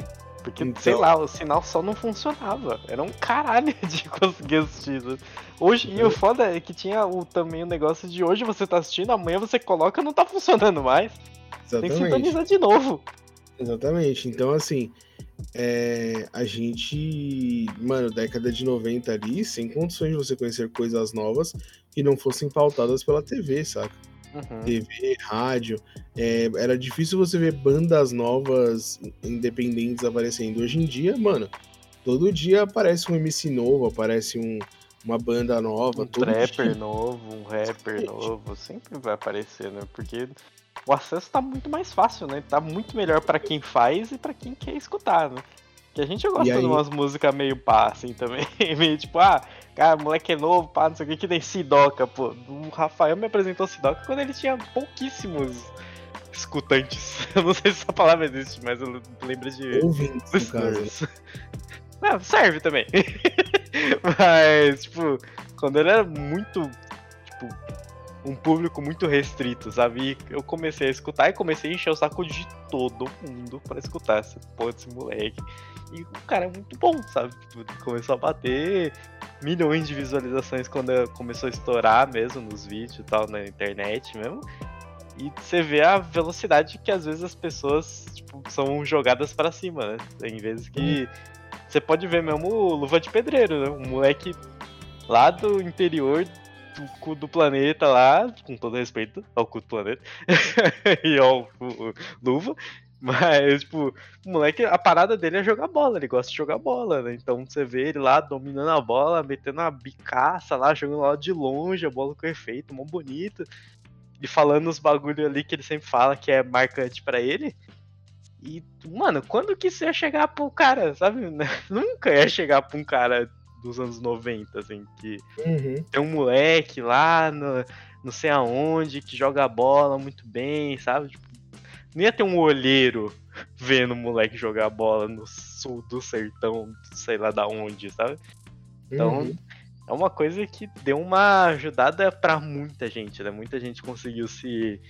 Speaker 2: Porque, então... sei lá, o sinal só não funcionava. Era um caralho de conseguir assistir. Né? Hoje, e o foda é que tinha o, também o negócio de hoje você tá assistindo, amanhã você coloca não tá funcionando mais. Exatamente. Tem que sintonizar de novo.
Speaker 1: Exatamente. Então, assim, é, a gente, mano, década de 90 ali, sem condições de você conhecer coisas novas que não fossem pautadas pela TV, saca? Uhum. TV, rádio. É, era difícil você ver bandas novas, independentes aparecendo. Hoje em dia, mano, todo dia aparece um MC novo, aparece um, uma banda nova.
Speaker 2: Um trapper dia. novo, um rapper novo, sempre vai aparecer, né? Porque o acesso tá muito mais fácil, né? Tá muito melhor para quem faz e para quem quer escutar, né? Que a gente gosta aí... de umas músicas meio pá, assim, também. meio tipo, ah, cara, moleque é novo, pá, não sei o que, que nem Sidoca, pô. O Rafael me apresentou Sidoca quando ele tinha pouquíssimos escutantes. Eu não sei se essa palavra existe, mas eu lembro de.
Speaker 1: Ouvintes, caso.
Speaker 2: Não, serve também. mas, tipo, quando ele era muito, tipo, um público muito restrito, sabe? E eu comecei a escutar e comecei a encher o saco de todo mundo para escutar esse porra moleque. E o cara é muito bom, sabe? Tipo, começou a bater milhões de visualizações quando começou a estourar mesmo nos vídeos e tal, na internet mesmo. E você vê a velocidade que às vezes as pessoas tipo, são jogadas para cima, né? Tem vezes que você pode ver mesmo o Luva de Pedreiro, né? Um moleque lá do interior cu do planeta lá, com todo respeito ao cu do planeta e ao Luva. Mas, tipo, o moleque, a parada dele é jogar bola, ele gosta de jogar bola, né? Então você vê ele lá dominando a bola, metendo uma bicaça lá, jogando lá de longe, a bola com efeito, mó bonito. E falando os bagulho ali que ele sempre fala que é marcante para ele. E, mano, quando que você ia chegar pro cara, sabe? Nunca ia chegar pra um cara dos anos 90, assim, que uhum. tem um moleque lá no, não sei aonde, que joga bola muito bem, sabe? Tipo, não ia ter um olheiro vendo o moleque jogar bola no sul do sertão, sei lá da onde, sabe? Então, uhum. é uma coisa que deu uma ajudada para muita gente, né? Muita gente conseguiu se,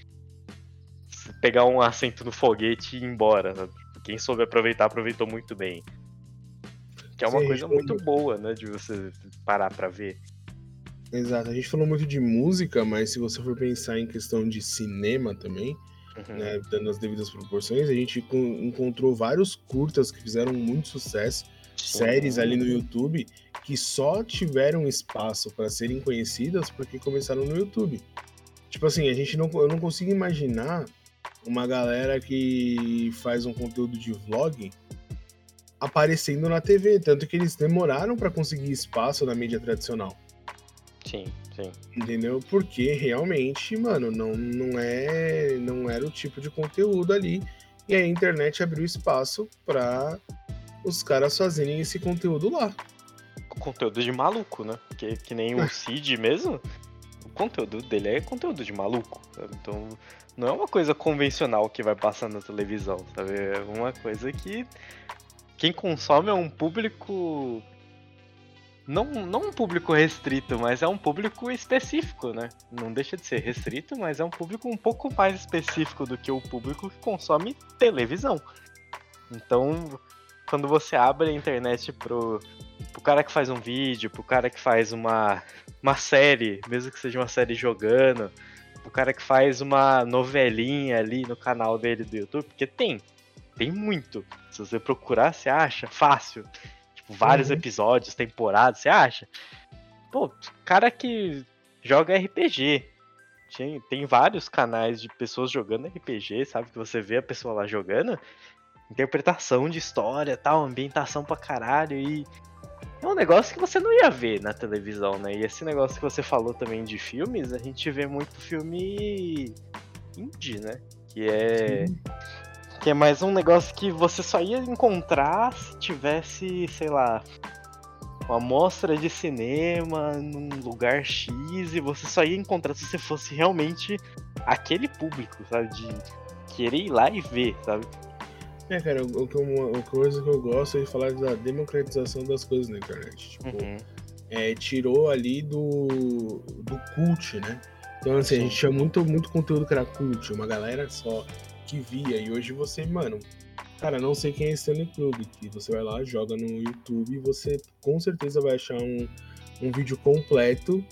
Speaker 2: se, pegar um assento no foguete e ir embora. Né? Quem soube aproveitar, aproveitou muito bem. Que é uma Sim, coisa muito boa, né? De você parar pra ver.
Speaker 1: Exato. A gente falou muito de música, mas se você for pensar em questão de cinema também, uhum. né, dando as devidas proporções, a gente encontrou vários curtas que fizeram muito sucesso, Sim. séries ali no YouTube que só tiveram espaço para serem conhecidas porque começaram no YouTube. Tipo assim, a gente não, eu não consigo imaginar uma galera que faz um conteúdo de vlog aparecendo na TV, tanto que eles demoraram para conseguir espaço na mídia tradicional.
Speaker 2: Sim, sim.
Speaker 1: Entendeu? Porque realmente, mano, não, não é não era o tipo de conteúdo ali e a internet abriu espaço para os caras fazerem esse conteúdo lá.
Speaker 2: Conteúdo de maluco, né? Que, que nem o Cid mesmo. O conteúdo dele é conteúdo de maluco. Então, não é uma coisa convencional que vai passar na televisão, sabe? É uma coisa que quem consome é um público. Não, não um público restrito, mas é um público específico, né? Não deixa de ser restrito, mas é um público um pouco mais específico do que o público que consome televisão. Então, quando você abre a internet pro, pro cara que faz um vídeo, pro cara que faz uma, uma série, mesmo que seja uma série jogando, pro cara que faz uma novelinha ali no canal dele do YouTube, porque tem, tem muito. Se você procurar, você acha fácil. Tipo, vários uhum. episódios, temporadas, você acha? Pô, cara que joga RPG. Tem, tem vários canais de pessoas jogando RPG, sabe? Que você vê a pessoa lá jogando. Interpretação de história, tal, ambientação pra caralho. E é um negócio que você não ia ver na televisão, né? E esse negócio que você falou também de filmes, a gente vê muito filme indie, né? Que é. Sim. Que é mais um negócio que você só ia encontrar se tivesse, sei lá, uma mostra de cinema num lugar X e você só ia encontrar se você fosse realmente aquele público, sabe? De querer ir lá e ver, sabe?
Speaker 1: É, cara, o que uma coisa que eu gosto é de falar da democratização das coisas na internet. Tipo, uhum. é, tirou ali do, do cult, né? Então, assim, Sim. a gente tinha muito, muito conteúdo que era cult, uma galera só que via. E hoje você, mano, cara, não sei quem é Stanley que você vai lá, joga no YouTube e você com certeza vai achar um, um vídeo completo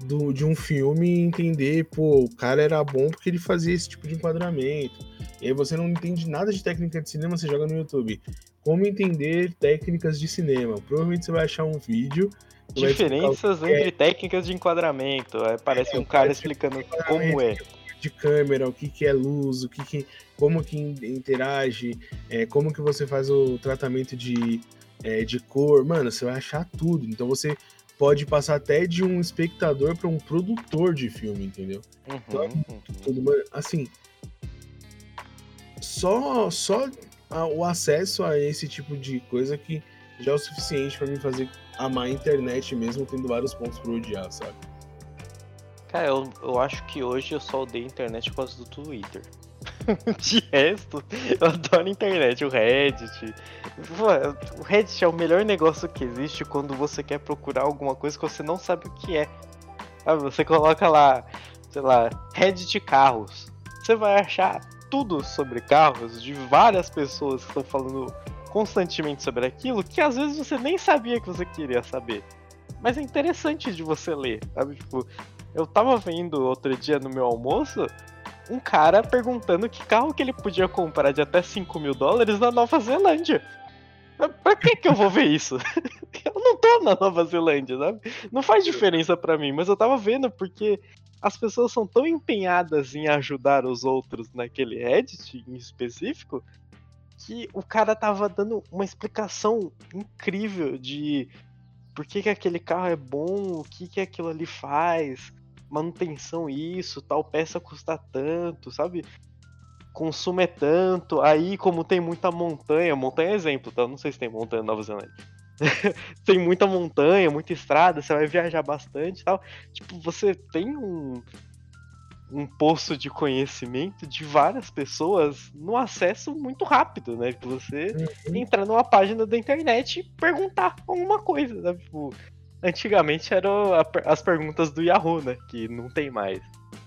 Speaker 1: do, de um filme e entender, pô, o cara era bom porque ele fazia esse tipo de enquadramento. E aí você não entende nada de técnica de cinema, você joga no YouTube. Como entender técnicas de cinema? Provavelmente você vai achar um vídeo.
Speaker 2: Diferenças entre é. técnicas de enquadramento. Aí parece é, um cara explicando como é.
Speaker 1: De câmera, o que, que é luz, o que, que como que interage, é, como que você faz o tratamento de, é, de cor. Mano, você vai achar tudo. Então você pode passar até de um espectador para um produtor de filme, entendeu? Uhum, então, uhum. Tudo, assim, só, só a, o acesso a esse tipo de coisa que já é o suficiente para me fazer amar a internet mesmo tendo vários pontos para odiar, sabe?
Speaker 2: Cara, eu, eu acho que hoje eu só odeio a internet por causa do Twitter. de resto, eu adoro a internet, o Reddit. O Reddit é o melhor negócio que existe quando você quer procurar alguma coisa que você não sabe o que é. Você coloca lá, sei lá, Reddit carros. Você vai achar tudo sobre carros de várias pessoas que estão falando constantemente sobre aquilo que às vezes você nem sabia que você queria saber. Mas é interessante de você ler, sabe? Tipo, eu tava vendo outro dia no meu almoço um cara perguntando que carro que ele podia comprar de até 5 mil dólares na Nova Zelândia. Pra que que eu vou ver isso? eu não tô na Nova Zelândia, sabe? Não faz diferença para mim, mas eu tava vendo porque as pessoas são tão empenhadas em ajudar os outros naquele Reddit em específico que o cara tava dando uma explicação incrível de por que, que aquele carro é bom, o que, que aquilo ali faz, manutenção isso, tal peça custa tanto, sabe? Consumo é tanto, aí como tem muita montanha, montanha é exemplo, tá? Não sei se tem montanha na Nova Zelândia. tem muita montanha, muita estrada, você vai viajar bastante e tal. Tipo, você tem um, um poço de conhecimento de várias pessoas no acesso muito rápido, né? Que você uhum. entrar numa página da internet e perguntar alguma coisa, né? Tipo, antigamente eram as perguntas do Yahoo, né? Que não tem mais.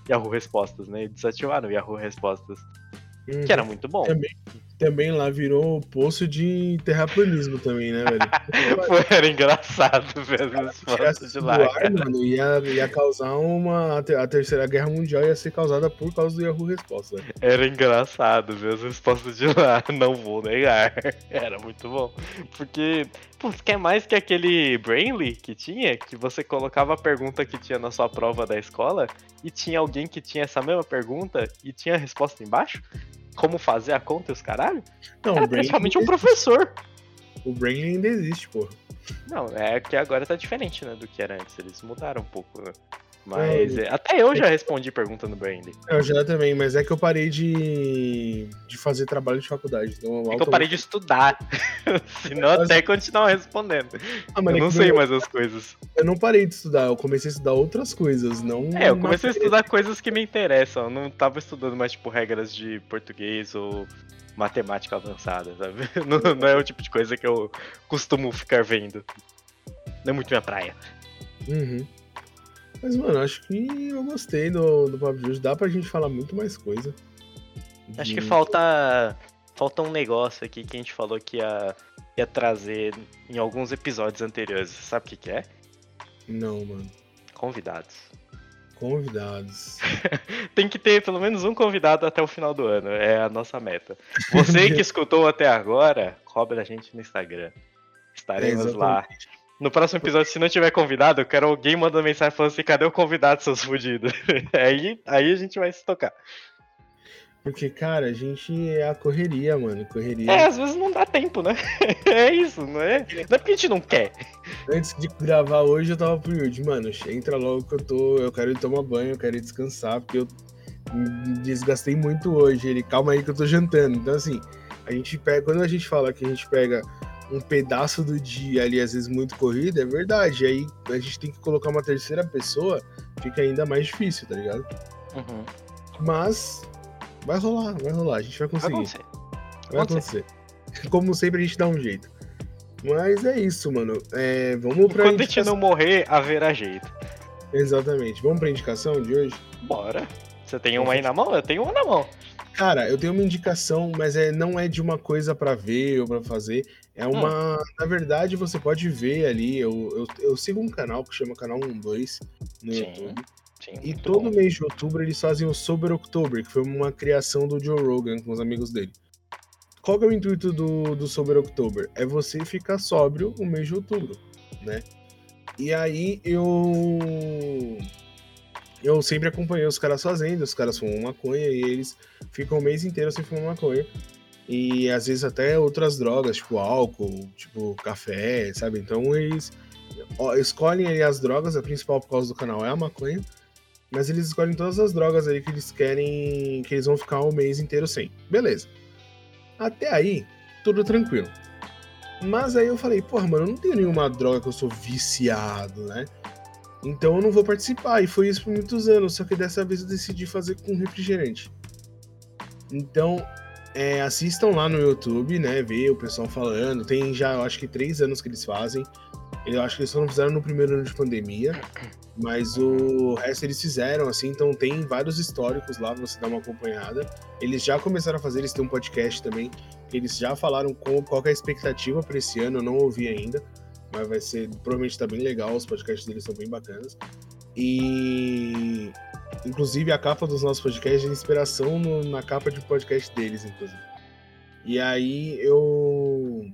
Speaker 2: Yahoo Respostas, né? Desativaram o Yahoo Respostas. Uhum. Que era muito bom.
Speaker 1: Também, também lá virou poço de terraplanismo também, né, velho?
Speaker 2: Foi, era engraçado ver as fotos de lá. Ar,
Speaker 1: mano, ia, ia causar uma. A terceira guerra mundial ia ser causada por causa do Yahoo Resposta. Né?
Speaker 2: Era engraçado ver as respostas de lá, não vou negar. Era muito bom. Porque, pô, quer mais que aquele Brainly que tinha, que você colocava a pergunta que tinha na sua prova da escola e tinha alguém que tinha essa mesma pergunta e tinha a resposta embaixo? Como fazer a conta e os caralho? Não, era praticamente um professor.
Speaker 1: O Brain ainda existe, porra.
Speaker 2: Não, é que agora tá diferente, né, do que era antes. Eles mudaram um pouco, né? Mas é, até eu já respondi pergunta no Brandy.
Speaker 1: Eu já também, mas é que eu parei de, de fazer trabalho de faculdade. Então
Speaker 2: é que eu parei de estudar. Senão mas... até continuar respondendo. Ah, eu é não sei mais as coisas.
Speaker 1: Eu não parei de estudar, eu comecei a estudar outras coisas, não.
Speaker 2: É, eu comecei a estudar coisas que me interessam. Eu não tava estudando mais, tipo, regras de português ou matemática avançada, sabe? Não, não é o tipo de coisa que eu costumo ficar vendo. Não é muito minha praia.
Speaker 1: Uhum. Mas, mano, acho que eu gostei do, do papo de hoje. Dá pra gente falar muito mais coisa.
Speaker 2: Acho que falta. Falta um negócio aqui que a gente falou que ia ia trazer em alguns episódios anteriores. Sabe o que, que é?
Speaker 1: Não, mano.
Speaker 2: Convidados.
Speaker 1: Convidados.
Speaker 2: Tem que ter pelo menos um convidado até o final do ano. É a nossa meta. Você que escutou até agora, cobra a gente no Instagram. Estaremos
Speaker 1: É,
Speaker 2: lá. No próximo episódio, se não tiver convidado, eu quero alguém mandando mensagem falando assim: cadê o convidado, seus fudidos? aí, aí a gente vai se tocar.
Speaker 1: Porque, cara, a gente é a correria, mano. Correria.
Speaker 2: É, às vezes não dá tempo, né? É isso, não é? Não é porque a gente não quer.
Speaker 1: Antes de gravar hoje, eu tava pro Yudi, mano, entra logo que eu tô. Eu quero ir tomar banho, eu quero ir descansar, porque eu me desgastei muito hoje. Ele, calma aí que eu tô jantando. Então, assim, a gente pega. Quando a gente fala que a gente pega um pedaço do dia ali, às vezes muito corrido, é verdade. Aí a gente tem que colocar uma terceira pessoa, fica ainda mais difícil, tá ligado?
Speaker 2: Uhum.
Speaker 1: Mas vai rolar, vai rolar, a gente vai
Speaker 2: Vai
Speaker 1: conseguir.
Speaker 2: acontecer.
Speaker 1: Vai acontecer. Como sempre, a gente dá um jeito. Mas é isso, mano. É, vamos pra
Speaker 2: Enquanto a gente não morrer, haverá jeito.
Speaker 1: Exatamente. Vamos pra indicação de hoje?
Speaker 2: Bora. Você tem uma aí na mão? Eu tenho uma na mão.
Speaker 1: Cara, eu tenho uma indicação, mas é, não é de uma coisa pra ver ou pra fazer. É uma. Na verdade, você pode ver ali. Eu, eu, eu sigo um canal que chama Canal 12 no
Speaker 2: Sim,
Speaker 1: YouTube.
Speaker 2: Sim,
Speaker 1: E todo
Speaker 2: bom.
Speaker 1: mês de outubro eles fazem o Sober October, que foi uma criação do Joe Rogan com os amigos dele. Qual é o intuito do, do Sober October? É você ficar sóbrio o mês de outubro, né? E aí eu. Eu sempre acompanhei os caras fazendo, os caras fumam maconha e eles ficam o mês inteiro sem fumar maconha. E às vezes até outras drogas, tipo álcool, tipo café, sabe? Então eles escolhem ali as drogas, a principal por causa do canal é a maconha. Mas eles escolhem todas as drogas aí que eles querem, que eles vão ficar o mês inteiro sem. Beleza. Até aí, tudo tranquilo. Mas aí eu falei, porra, mano, eu não tenho nenhuma droga que eu sou viciado, né? Então eu não vou participar. E foi isso por muitos anos. Só que dessa vez eu decidi fazer com refrigerante. Então, é, assistam lá no YouTube, né? Ver o pessoal falando. Tem já, eu acho que três anos que eles fazem. Eu acho que eles só não fizeram no primeiro ano de pandemia. Mas o resto eles fizeram, assim, então tem vários históricos lá pra você dar uma acompanhada. Eles já começaram a fazer, eles têm um podcast também, eles já falaram com, qual é a expectativa para esse ano, eu não ouvi ainda, mas vai ser, provavelmente tá bem legal, os podcasts deles são bem bacanas. E inclusive a capa dos nossos podcasts é inspiração no- na capa de podcast deles, inclusive. E aí eu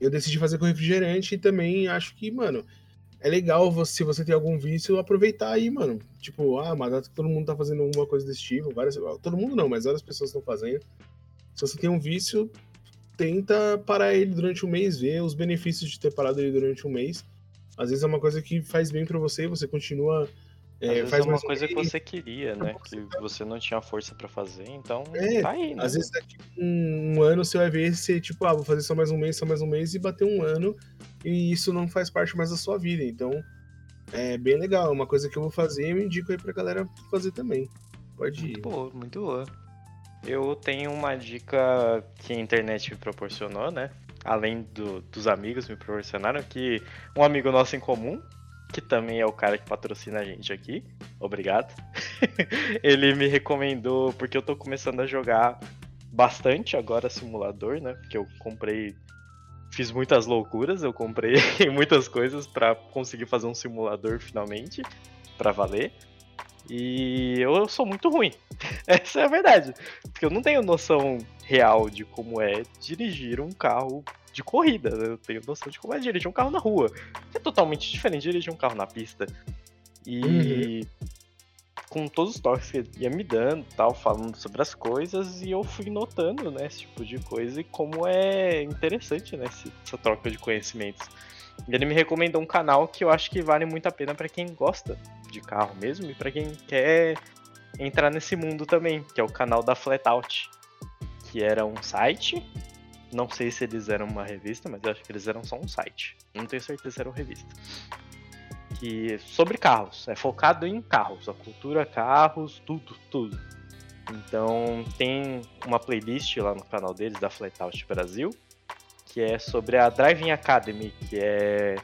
Speaker 1: eu decidi fazer com refrigerante e também acho que, mano, é legal você, se você tem algum vício, aproveitar aí, mano. Tipo, ah, mas todo mundo tá fazendo alguma coisa desse tipo. Várias, todo mundo não, mas várias pessoas estão fazendo. Se você tem um vício, tenta parar ele durante um mês, ver os benefícios de ter parado ele durante um mês. Às vezes é uma coisa que faz bem pra você, você continua. É, faz
Speaker 2: é uma
Speaker 1: um
Speaker 2: coisa que você queria, né? Que você não tinha força pra fazer, então
Speaker 1: É,
Speaker 2: tá aí, né?
Speaker 1: Às vezes daqui um, um ano você vai ver você, tipo, ah, vou fazer só mais um mês, só mais um mês e bater um ano e isso não faz parte mais da sua vida. Então, é bem legal. É uma coisa que eu vou fazer e eu indico aí pra galera fazer também. Pode ir.
Speaker 2: Muito boa, muito boa. Eu tenho uma dica que a internet me proporcionou, né? Além do- dos amigos me proporcionaram, que um amigo nosso em comum, que também é o cara que patrocina a gente aqui, obrigado. Ele me recomendou, porque eu tô começando a jogar bastante agora simulador, né? Porque eu comprei. Fiz muitas loucuras, eu comprei muitas coisas pra conseguir fazer um simulador finalmente, pra valer. E eu sou muito ruim. Essa é a verdade. Porque eu não tenho noção real de como é dirigir um carro de corrida. né? Eu tenho noção de como é dirigir um carro na rua. É totalmente diferente de dirigir um carro na pista. E com todos os toques que ele ia me dando, tal, falando sobre as coisas, e eu fui notando, né, esse tipo de coisa e como é interessante, né, essa troca de conhecimentos. E ele me recomendou um canal que eu acho que vale muito a pena pra quem gosta de carro mesmo e pra quem quer entrar nesse mundo também, que é o canal da Flatout, que era um site. Não sei se eles eram uma revista, mas eu acho que eles eram só um site. Não tenho certeza se eram revista. Que sobre carros, é focado em carros, a cultura carros, tudo, tudo. Então tem uma playlist lá no canal deles da Flatout Brasil, que é sobre a Driving Academy, que é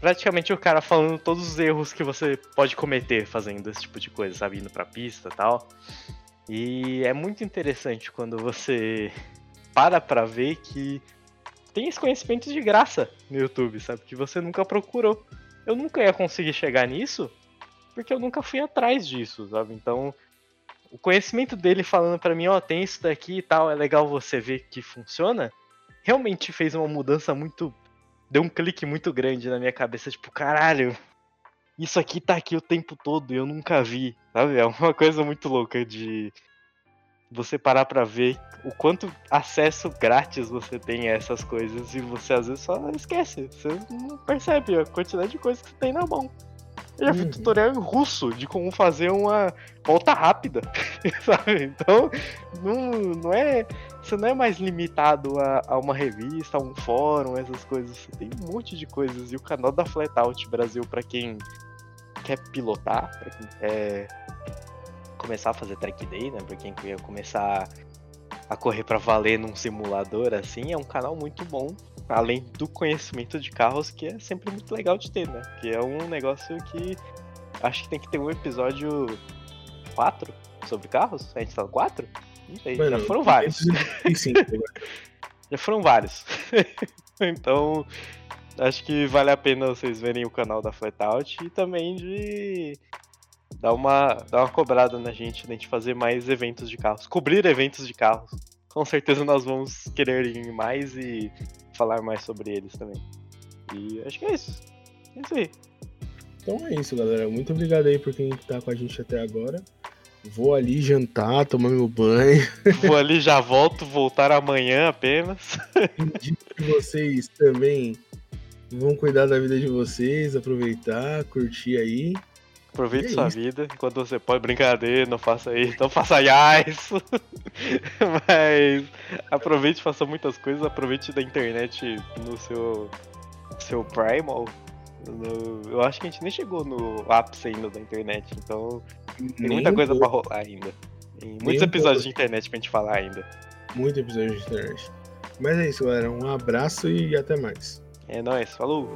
Speaker 2: praticamente o cara falando todos os erros que você pode cometer fazendo esse tipo de coisa, sabe? Indo pra pista tal. E é muito interessante quando você para pra ver que tem esse conhecimento de graça no YouTube, sabe? Que você nunca procurou. Eu nunca ia conseguir chegar nisso porque eu nunca fui atrás disso, sabe? Então, o conhecimento dele falando para mim, ó, oh, tem isso daqui e tal, é legal você ver que funciona, realmente fez uma mudança muito. Deu um clique muito grande na minha cabeça, tipo, caralho, isso aqui tá aqui o tempo todo e eu nunca vi, sabe? É uma coisa muito louca de você parar para ver o quanto acesso grátis você tem a essas coisas e você às vezes só esquece, você não percebe a quantidade de coisas que você tem na mão. Eu já vi uhum. tutorial em russo de como fazer uma volta rápida, sabe? Então, não, não é. Você não é mais limitado a, a, uma revista, a um fórum, essas coisas. Você tem um monte de coisas. E o canal da Flatout Brasil, para quem quer pilotar, para quem quer começar a fazer track day, né? Pra quem quer começar a correr para valer num simulador assim, é um canal muito bom além do conhecimento de carros, que é sempre muito legal de ter, né? Que é um negócio que acho que tem que ter um episódio 4 sobre carros. A gente tá no 4? Não sei, Mano, já foram vários. Sim, já foram vários. então, acho que vale a pena vocês verem o canal da Flatout e também de dar uma, dar uma cobrada na gente, né? De fazer mais eventos de carros, cobrir eventos de carros. Com certeza nós vamos querer ir mais e falar mais sobre eles também. E acho que é isso. É isso aí.
Speaker 1: Então é isso, galera. Muito obrigado aí por quem tá com a gente até agora. Vou ali jantar, tomar meu banho.
Speaker 2: Vou ali, já volto, voltar amanhã apenas.
Speaker 1: Indico que vocês também vão cuidar da vida de vocês, aproveitar, curtir aí.
Speaker 2: Aproveite sua isso. vida enquanto você pode. Brincadeira, não faça isso, não faça isso. Mas aproveite, faça muitas coisas. Aproveite da internet no seu, seu Primal. No, eu acho que a gente nem chegou no ápice ainda da internet, então tem muita coisa pra rolar ainda. Tem muitos episódios de internet pra gente falar ainda.
Speaker 1: Muitos episódios de internet. Mas é isso, galera. Um abraço e até mais.
Speaker 2: É nóis, falou!